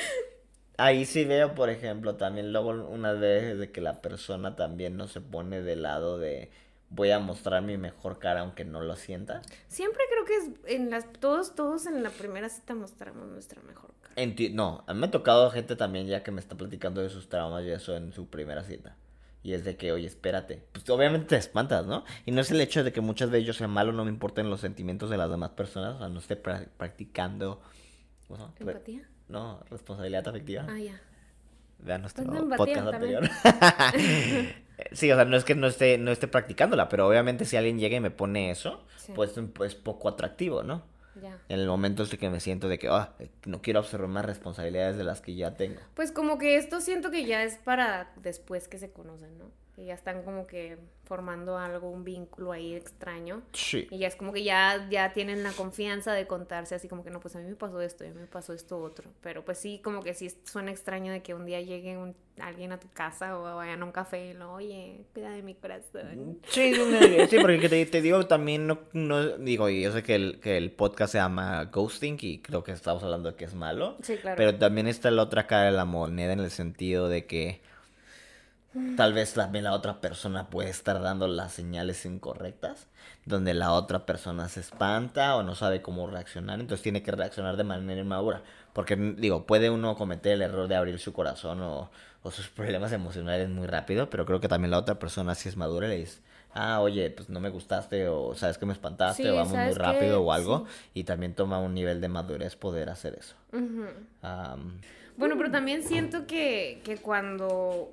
ahí sí veo, por ejemplo, también luego unas veces de que la persona también no se pone del lado de voy a mostrar mi mejor cara aunque no lo sienta. Siempre creo que es en las todos todos en la primera cita mostramos nuestra mejor cara. No, a mí me ha tocado gente también ya que me está platicando de sus traumas y eso en su primera cita. Y es de que, oye, espérate. Pues obviamente te espantas, ¿no? Y no es el hecho de que muchas veces yo sea malo, no me importen los sentimientos de las demás personas, o sea, no esté pra- practicando. ¿Empatía? no, responsabilidad afectiva. Ah, ya. Vean nuestro Pues podcast anterior. sí, o sea, no es que no esté, no esté practicándola, pero obviamente si alguien llega y me pone eso, Sí. pues es poco atractivo, ¿no? Ya. En el momento este que me siento de que, ah, no quiero absorber más responsabilidades de las que ya tengo. Pues como que esto siento que ya es para después que se conocen, ¿no? Que ya están como que formando algo, un vínculo ahí extraño. Sí. Y ya es como que ya, ya tienen la confianza de contarse así como que no, pues a mí me pasó esto a mí me pasó esto otro. Pero pues sí, como que sí suena extraño de que un día llegue un- alguien a tu casa o vayan a un café y lo, oye, cuida de mi corazón. Sí, sí, sí, porque te, te digo también, no, no, digo, y yo sé que el, que el podcast se llama Ghosting y creo que estamos hablando de que es malo, Sí, claro. pero también está la otra cara de la moneda en el sentido de que tal vez también la otra persona puede estar dando las señales incorrectas, donde la otra persona se espanta o no sabe cómo reaccionar, entonces tiene que reaccionar de manera inmadura, porque digo, puede uno cometer el error de abrir su corazón o, o sus problemas emocionales muy rápido, pero creo que también la otra persona si es madura le dice, ah, oye, pues no me gustaste o sabes que me espantaste Sí, o vamos muy rápido o algo, Sí. y también toma un nivel de madurez poder hacer eso. Bueno, pero también siento que, que cuando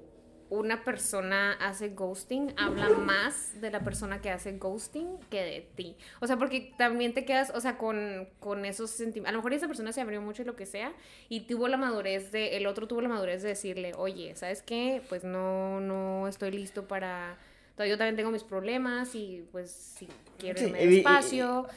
una persona hace ghosting, habla más de la persona que hace ghosting que de ti. O sea, porque también te quedas, o sea, con, con esos sentimientos. A lo mejor esa persona se abrió mucho y lo que sea, y tuvo la madurez de, el otro tuvo la madurez de decirle, oye, ¿sabes qué? Pues no, no estoy listo para... Yo también tengo mis problemas y pues si quiero Sí, irme despacio.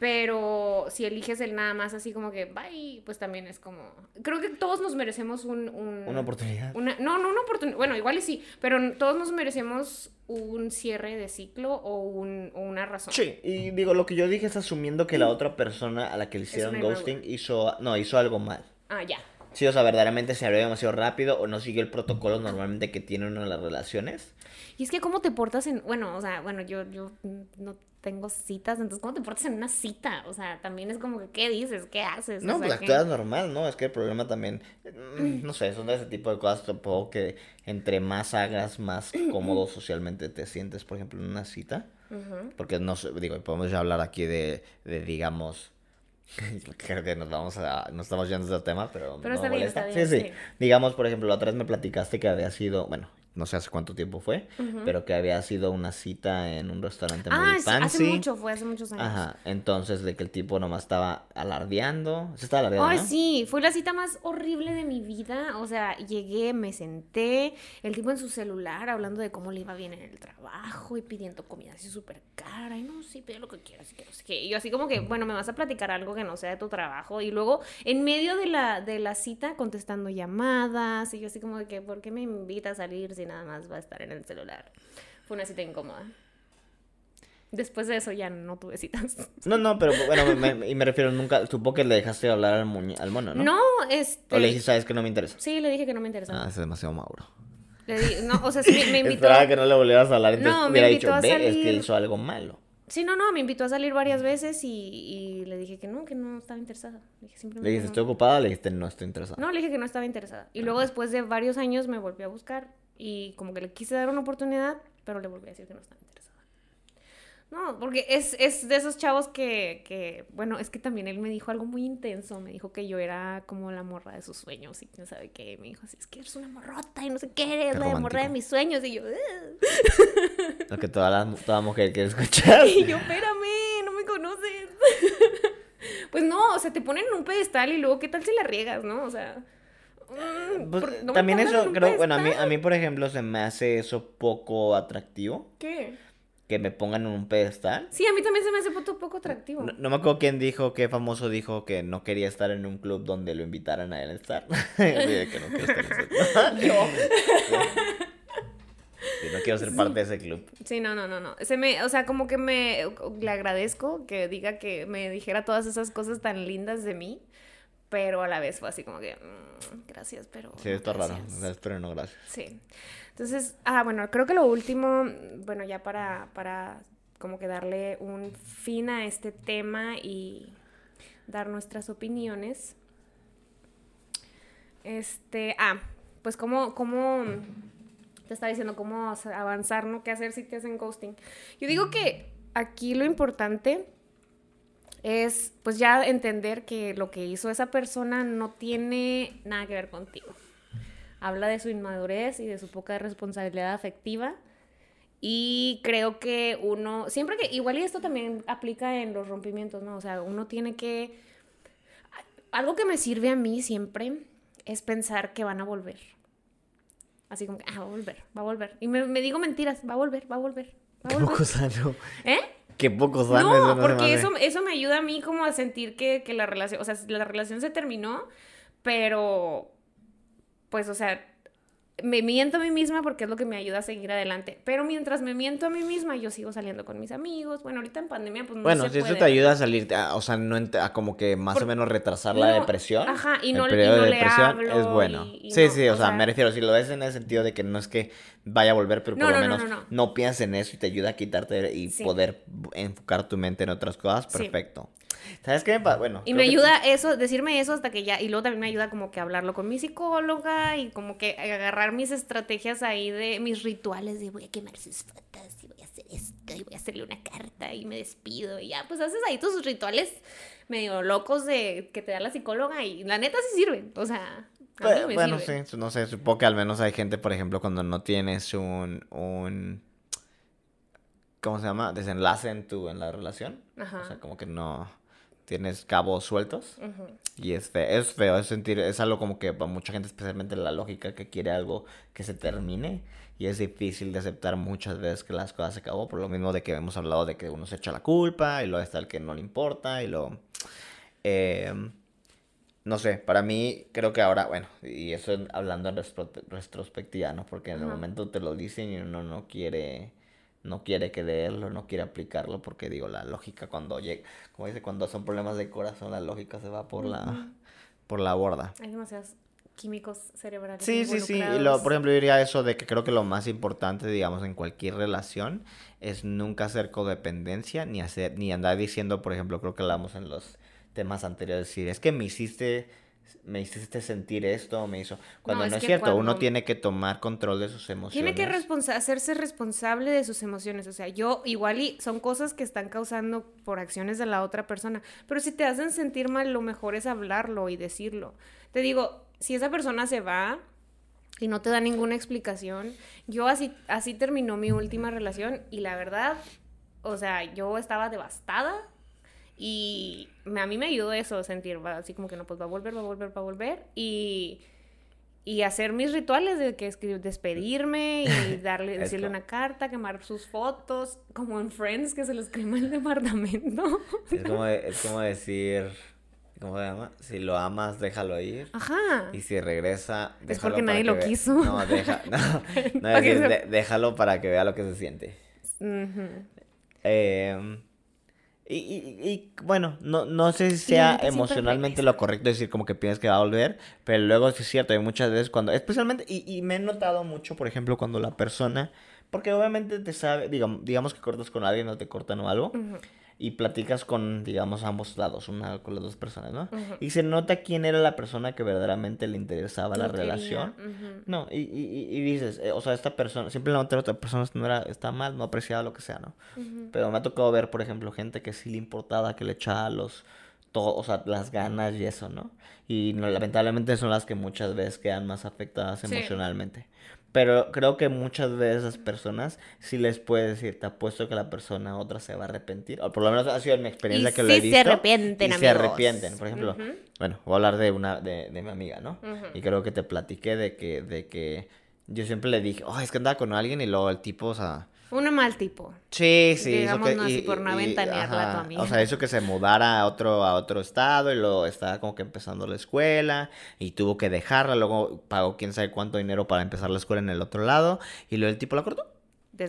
Pero si eliges el nada más así como que bye, pues también es como. Creo que todos nos merecemos un. un- una oportunidad. una- no, no una oportunidad. Bueno, igual y sí, pero todos nos merecemos un cierre de ciclo o, un, o una razón. Sí, y digo, lo que yo dije es asumiendo que la otra persona a la que le hicieron ghosting hizo, no, hizo algo mal. Ah, ya. Sí, o sea, verdaderamente se abrió demasiado rápido o no siguió el protocolo normalmente que tienen en las relaciones. Y es que cómo te portas en. Bueno, o sea, bueno, yo, yo no tengo citas, entonces cómo te portas en una cita. O sea, también es como que, ¿qué dices? ¿Qué haces? No, o sea, pues ¿qué- actúas normal, ¿no? Es que el problema también, mm, no sé, son de ese tipo de cosas, supongo que entre más hagas, más cómodo socialmente te sientes, por ejemplo, en una cita. Porque no sé, digo, podemos ya hablar aquí de, de digamos, creo que nos vamos a, nos estamos yendo de tema, pero, Pero no está bien, molesta. está bien, sí, sí, sí. Digamos, por ejemplo, la otra vez me platicaste que había sido, bueno, no sé hace cuánto tiempo fue, pero que había sido una cita en un restaurante Ah, muy fancy. hace mucho, fue hace muchos años. Ajá, entonces de que el tipo nomás estaba alardeando, se estaba alardeando, Ay, ¿no? sí, fue la cita más horrible de mi vida. O sea, llegué, me senté, el tipo en su celular hablando de cómo le iba bien en el trabajo y pidiendo comida así súper cara. Y no, sí, pide lo que quieras, no sé qué. Y yo así como que, bueno, me vas a platicar algo que no sea de tu trabajo. Y luego, en medio de la, de la cita, contestando llamadas. Y yo así como de que, ¿por qué me invita a salir si nada más va a estar en el celular? Fue una cita incómoda. Después de eso ya no tuve citas. No, no, pero bueno, me, y me refiero nunca, supongo que le dejaste hablar al, muñe- al mono, ¿no? No, este... O le dijiste, sabes que no me interesa. Sí, le dije que no me interesaba. Ah, es demasiado Mauro. Le di- no, o sea, sí, me, me invitó. Esperaba que no le volvieras a hablar, entonces No, me hubiera invitó dicho, a ve, es que salir". hizo algo malo. Sí, no, no, me invitó a salir varias veces y, y le dije que no, que no estaba interesada. Le dije Le simplemente dijiste, no. estoy ocupada, le dijiste, no estoy interesada. No, le dije que no estaba interesada. Y luego después de varios años me volvió a buscar y como que le quise dar una oportunidad, pero le volví a decir que no estaba interesada. No, porque es, es de esos chavos que, que, bueno, es que también él me dijo algo muy intenso. Me dijo que yo era como la morra de sus sueños y quién sabe qué. Me dijo, así es que eres una morrota y no sé qué, eres la morra de mis sueños. Y yo, lo que toda, la, toda mujer quiere escuchar. Y yo, espérame, no me conoces. pues no, o sea, te ponen en un pedestal y luego, ¿qué tal si la riegas, no? O sea. Mm, pues, también eso, creo, bueno, a mí, a mí, por ejemplo, se me hace eso poco atractivo. ¿Qué? que me pongan en un pedestal. Sí, a mí también se me hace un poco atractivo. No, me acuerdo quién dijo, qué famoso dijo que no quería estar en un club donde lo invitaran a él a estar. que no quiero estar en Yo. no quiero ser parte de ese club. Sí, no, no, no, no. Se me, o sea, como que me le agradezco que diga que me dijera todas esas cosas tan lindas de mí, pero a la vez fue así como que mm, gracias, pero Sí, está raro. Pero no gracias. Sí. Entonces, ah, bueno, creo que lo último, bueno, ya para, para como que darle un fin a este tema y dar nuestras opiniones. Este, ah, pues cómo, cómo, te estaba diciendo cómo avanzar, ¿no? ¿Qué hacer si te hacen ghosting? Yo digo que aquí lo importante es pues ya entender que lo que hizo esa persona no tiene nada que ver contigo habla de su inmadurez y de su poca responsabilidad afectiva. Y creo que uno, siempre que, igual y esto también aplica en los rompimientos, ¿no? O sea, uno tiene que, algo que me sirve a mí siempre es pensar que van a volver. Así como que, ah, va a volver, va a volver. Y me, digo mentiras, va a volver, va a volver. Va a volver. Qué poco sano. ¿Eh? Qué poco sano. No, porque eso, eso me ayuda a mí como a sentir que, que la relación, o sea, la relación se terminó, pero pues, o sea, me miento a mí misma porque es lo que me ayuda a seguir adelante. Pero mientras me miento a mí misma, yo sigo saliendo con mis amigos. Bueno, ahorita en pandemia, pues no Bueno, si eso te ayuda a salir, o sea, no a como que más o menos retrasar la depresión. Ajá, y no, el periodo de depresión es bueno. sí, sí, o, sea, me refiero, si lo ves en el sentido de que no es que vaya a volver, pero por lo menos no, pienses en eso y te ayuda a quitarte y poder enfocar tu mente en otras cosas, perfecto. ¿Sabes qué? Bueno. Y me ayuda eso, decirme eso hasta que ya, y luego también me ayuda como que hablarlo con mi psicóloga y como que agarrar mis estrategias ahí de mis rituales de voy a quemar sus fotos y voy a hacer esto y voy a hacerle una carta y me despido y ya, pues haces ahí tus rituales medio locos de que te da la psicóloga y la neta sí sirven, o sea... Pues, bueno, sí, no sé, supongo que al menos hay gente, por ejemplo, cuando no tienes un, un ¿cómo se llama? Desenlace en tu, en la relación. Ajá. O sea, como que no, tienes cabos sueltos. Y es feo, es feo, es sentir, es algo como que para mucha gente, especialmente la lógica, que quiere algo que se termine. Y es difícil de aceptar muchas veces que las cosas se acabó, por lo mismo de que hemos hablado de que uno se echa la culpa y luego está el que no le importa y lo... Em, no sé, para mí creo que ahora, bueno, y eso hablando en retrospectiva, ¿no? Porque en el momento te lo dicen y uno no quiere no quiere creerlo, no quiere aplicarlo, porque digo, la lógica cuando llega, como dice, cuando son problemas de corazón, la lógica se va por la, por la borda. Hay demasiados químicos cerebrales. Sí, sí, sí. Y lo, por ejemplo, yo diría eso de que creo que lo más importante, digamos, en cualquier relación es nunca hacer codependencia, ni hacer, ni andar diciendo, por ejemplo, creo que hablamos en los temas anteriores, decir, es que me hiciste me hiciste sentir esto, me hizo... Cuando no, es, cierto, uno tiene que tomar control de sus emociones. Tiene que hacerse responsable de sus emociones, o sea, yo igual y son cosas que están causando por acciones de la otra persona, pero si te hacen sentir mal, lo mejor es hablarlo y decirlo. Te digo, si esa persona se va y no te da ninguna explicación, yo así, así terminó mi última relación y la verdad, o sea, yo estaba devastada y a mí me ayudó eso, sentir, así como que no, pues va a volver, va a volver, va a volver. Y, y hacer mis rituales de que escribir, despedirme y darle, decirle una carta, quemar sus fotos, como en Friends que se los quema el departamento. Es como, es como decir, ¿cómo se llama? Si lo amas, déjalo ir. Ajá. Y si regresa, déjalo Es porque nadie lo quiso. No, deja, no, no déjalo para que vea lo que se siente. eh, y, y, bueno, no, no sé si sea emocionalmente lo correcto decir como que piensas que va a volver, pero luego es cierto, hay muchas veces cuando, especialmente, y, y me he notado mucho, por ejemplo, cuando la persona, porque obviamente te sabe, digamos, digamos que cortas con alguien o te cortan o algo, y platicas con, digamos, ambos lados, una con las dos personas, ¿no? Y se nota quién era la persona que verdaderamente le interesaba la quería, relación. No, y, y, y- dices, eh, o sea, esta persona, simplemente la otra persona no era, está mal, no apreciaba lo que sea, ¿no? Pero me ha tocado ver, por ejemplo, gente que sí le importaba, que le echaba los, todo, o sea, las ganas y eso, ¿no? Y no, lamentablemente son las que muchas veces quedan más afectadas Sí. emocionalmente. Pero creo que muchas veces esas personas sí les puedes decir, te apuesto que la persona otra se va a arrepentir. O por lo menos ha sido en mi experiencia Y que lo he sí se visto. arrepienten, y se arrepienten. Por ejemplo, bueno, voy a hablar de una, de, de mi amiga, ¿no? Y creo que te platiqué de que, de que yo siempre le dije, oh, es que andaba con alguien y luego el tipo, o sea... Un mal tipo. Sí, sí, que, así, por no aventanearla a tu ajá, amiga. O sea, hizo que se mudara a otro, a otro estado y luego estaba como que empezando la escuela y tuvo que dejarla, luego pagó quién sabe cuánto dinero para empezar la escuela en el otro lado y luego el tipo la cortó.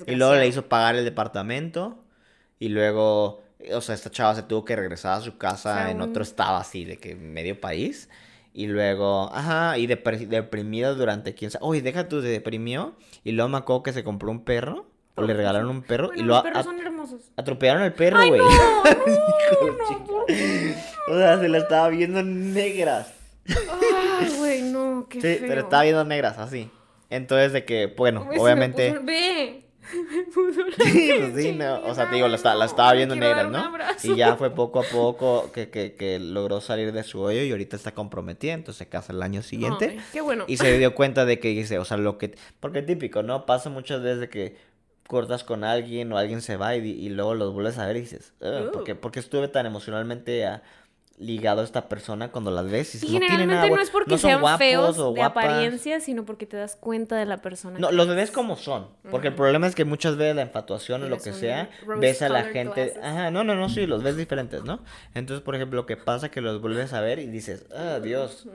Y luego le hizo pagar el departamento y luego, o sea, esta chava se tuvo que regresar a su casa O sea, en un- otro estado así, de que medio país. Y luego, ajá, y deprimida durante quién sabe. Oye, deja tú, se deprimió. Y luego me acuerdo que se compró un perro. O le regalaron un perro. Bueno, y los luego perros son hermosos. atropellaron al perro, ¡Ay, güey. no! No, chica. ¿por qué? O sea, se la estaba viendo negras. Ay, güey, no, qué Sí, feo. se la estaba viendo negras, así. Entonces, de que, bueno, se me obviamente. puso- Ve. Me puso la Sí, pues sí, no, o sea, te digo, la, la no, estaba viendo quiero dar negra, un ¿no? Y ya fue poco a poco que, que, que logró salir de su hoyo y ahorita está comprometida, entonces se casa el año siguiente. Ay, qué bueno. Y se dio cuenta de que dice, o sea, lo que... Porque típico, ¿no? Pasa muchas veces de que cortas con alguien o alguien se va y, luego los vuelves a ver y dices, "Ugh, Uh. ¿por qué, por qué estuve tan emocionalmente ah, ligado a esta persona cuando las ves? Y, no generalmente nada, no es porque no sean feos o de guapas". apariencia, sino porque te das cuenta de la persona. No, los es. ves como son. Porque el problema es que muchas veces la infatuación o lo que sea, ves a la gente. glasses. Ajá, no, no, no, sí, los ves diferentes, ¿no? Entonces, por ejemplo, lo que pasa es que los vuelves a ver y dices, ah, Dios.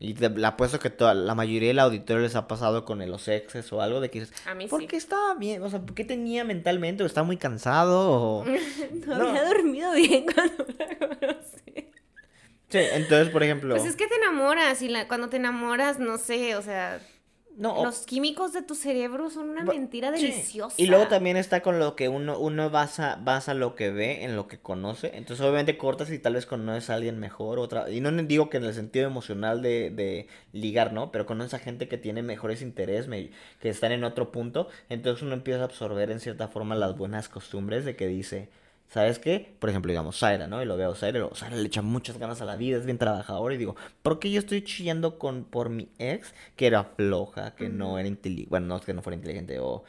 Y te le apuesto que toda, la mayoría del auditorio les ha pasado con los exes o algo de que dices, A mí ¿por sí. qué estaba bien? O sea, ¿por qué tenía mentalmente? ¿O estaba muy cansado? O... No, No. había dormido bien cuando la conocí. Sí, entonces, por ejemplo. Pues es que te enamoras y la, cuando te enamoras, no sé, o sea, no, los químicos de tu cerebro son una mentira Sí. deliciosa. Y luego también está con lo que uno, uno basa, basa lo que ve en lo que conoce. Entonces, obviamente, cortas y tal vez conoces a alguien mejor. Otra... Y no digo que en el sentido emocional de, de ligar, ¿no? Pero conoces a gente que tiene mejores intereses, me- que están en otro punto. Entonces, uno empieza a absorber en cierta forma las buenas costumbres de que dice. ¿Sabes qué? Por ejemplo, digamos, Zaira, ¿no? Y lo veo, Zaira, y luego, Zaira le echa muchas ganas a la vida, es bien trabajadora. Y digo, ¿por qué yo estoy chillando con, por mi ex que era floja, que no era inteligente? Bueno, no es que no fuera inteligente, o,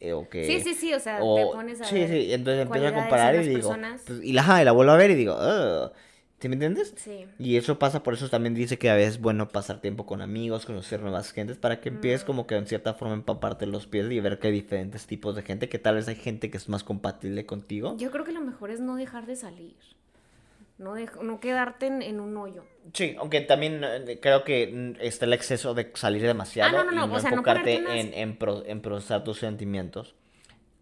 eh, o que... Sí, sí, sí, o sea, te o- pones a sí, ver sí, entonces empiezo a comparar y digo, personas. pues, y, la, y la vuelvo a ver y digo, "Ugh". ¿Sí me entiendes? Sí. Y eso pasa, por eso también dice que a veces es bueno pasar tiempo con amigos, conocer nuevas gentes, para que Mm. empieces como que en cierta forma empaparte los pies y ver que hay diferentes tipos de gente, que tal vez hay gente que es más compatible contigo. Yo creo que lo mejor es no dejar de salir. No, dej- no quedarte en, en un hoyo. Sí, aunque también eh, creo que mm, está el exceso de salir demasiado Ah, no, no, no, y no o sea, no enfocarte ponerte unas- en, en, pro- en procesar tus sentimientos.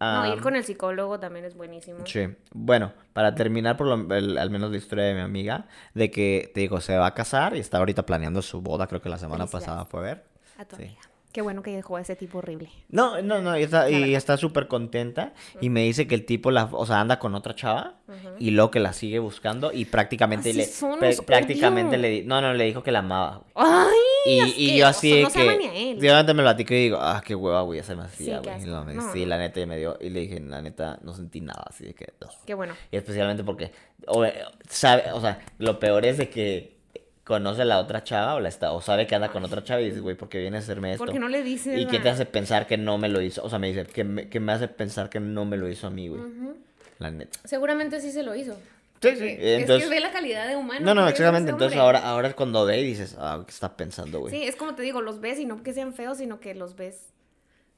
No, ir con el psicólogo también es buenísimo. Sí, bueno, para terminar por lo, el- al menos la historia de mi amiga, de que, te digo, se va a casar y está ahorita planeando su boda, creo que la semana pasada fue a ver. A tu Sí. amiga. Qué bueno que dejó a ese tipo horrible. No, no, no, y está, y súper contenta y me dice que el tipo, la, o sea, anda con otra chava y luego que la sigue buscando y prácticamente Así le, son, prácticamente odio. le, di- no, no, le dijo que la amaba. güey. ¡Ay! Y, y yo así no se que, él. yo obviamente me lo platico y digo, ah, qué hueva, güey, esa me Sí, hacía, qué güey. Luego me- No, sí, no. la neta, y me dio, y le dije, la neta, no sentí nada, así de que, no. Qué bueno. Y especialmente porque, o, sabe, o sea, lo peor es de que conoce a la otra chava o, la está, o sabe que anda con otra chava y dices, güey, ¿por qué viene a hacerme esto? Porque no le dices. ¿Y qué te hace pensar que no me lo hizo? O sea, me dice, que me, que me hace pensar que no me lo hizo a mí, güey. La neta. Seguramente sí se lo hizo. Sí, sí. es Entonces, que ve la calidad de humano. no, no, que es exactamente. Entonces ahora, ahora es cuando ve y dices, ah, ¿qué está pensando, güey? Sí, es como te digo, los ves y no que sean feos, sino que los ves.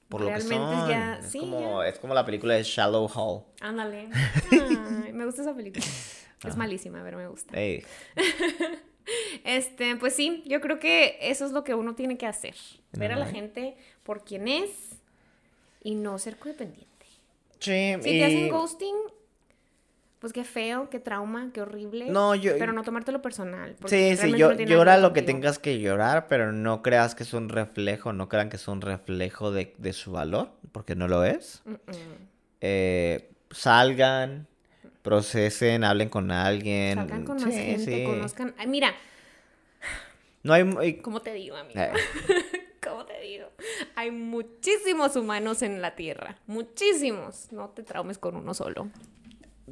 Por lo que realmente son. ya- es, sí, como, ya. es como la película de Shallow Hall. Ándale. Ay, me gusta esa película. Es malísima, pero me gusta. Ey. Este, pues sí, yo creo que eso es lo que uno tiene que hacer. Ver a la gente por quien es y no ser codependiente. Sí, Si y... te hacen ghosting, pues qué feo, qué trauma, qué horrible. No, yo- Pero no tomártelo personal. Sí, sí, yo, no llora lo que tengas que llorar, pero no creas que es un reflejo, no crean que es un reflejo de, de su valor, porque no lo es. Eh, salgan, procesen, hablen con alguien. Salgan con más gente, conozcan. Ay, mira. No hay. ¿Cómo te digo, amigo? Eh. ¿Cómo te digo? Hay muchísimos humanos en la Tierra. Muchísimos. No te traumes con uno solo.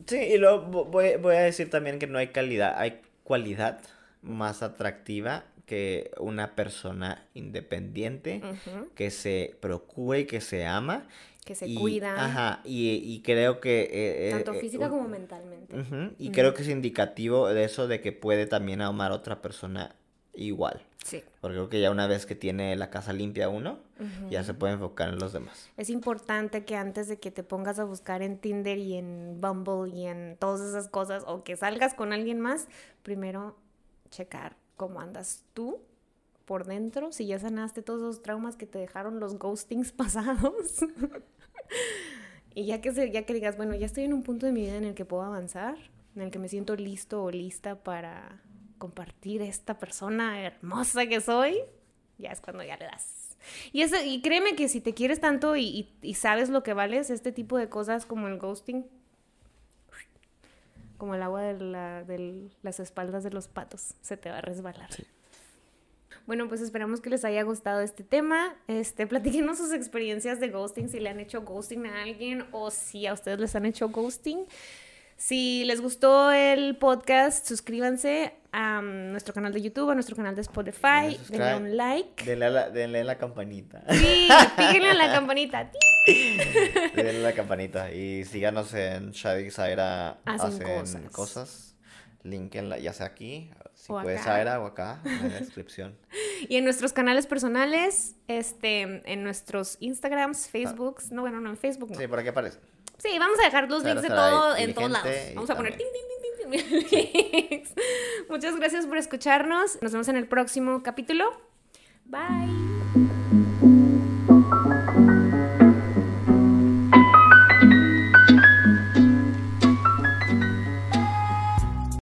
Sí, y luego voy, voy a decir también que no hay calidad, hay cualidad más atractiva que una persona independiente que se procura y que se ama. Que se cuida. Ajá, y, creo que... Eh, eh, Tanto física como mentalmente. y creo que es indicativo de eso de que puede también amar a otra persona igual. Sí. Porque creo que ya una vez que tiene la casa limpia uno, ya se puede enfocar en los demás. Es importante que antes de que te pongas a buscar en Tinder y en Bumble y en todas esas cosas, o que salgas con alguien más, primero checar cómo andas tú por dentro, si ya sanaste todos los traumas que te dejaron los ghostings pasados. y ya que, se, ya que digas, bueno, ya estoy en un punto de mi vida en el que puedo avanzar, en el que me siento listo o lista para compartir esta persona hermosa que soy, ya es cuando ya le das. Y, eso, y créeme que si te quieres tanto y, y sabes lo que vales, este tipo de cosas como el ghosting como el agua de, la, de las espaldas de los patos, se te va a resbalar. Bueno, pues esperamos que les haya gustado este tema. Este, platíquenos sus experiencias de ghosting, si le han hecho ghosting a alguien o si a ustedes les han hecho ghosting. Si les gustó el podcast, suscríbanse a nuestro canal de YouTube, a nuestro canal de Spotify, denle un like. Denle a la, denle la campanita. Sí, píquenle a la campanita. denle la campanita y síganos en Shadi Zaira hacen, hacen cosas. cosas. Ya sea aquí, si puede Zaira o acá, en la descripción. Y en nuestros canales personales, este, en nuestros Instagrams, Facebooks, no, bueno, no, en Facebook no. Sí, por aquí aparece. Sí, vamos a dejar los links de todo en todos lados. Vamos a poner tin, tin, tin, tin, Muchas gracias por escucharnos. Nos vemos en el próximo capítulo. Bye.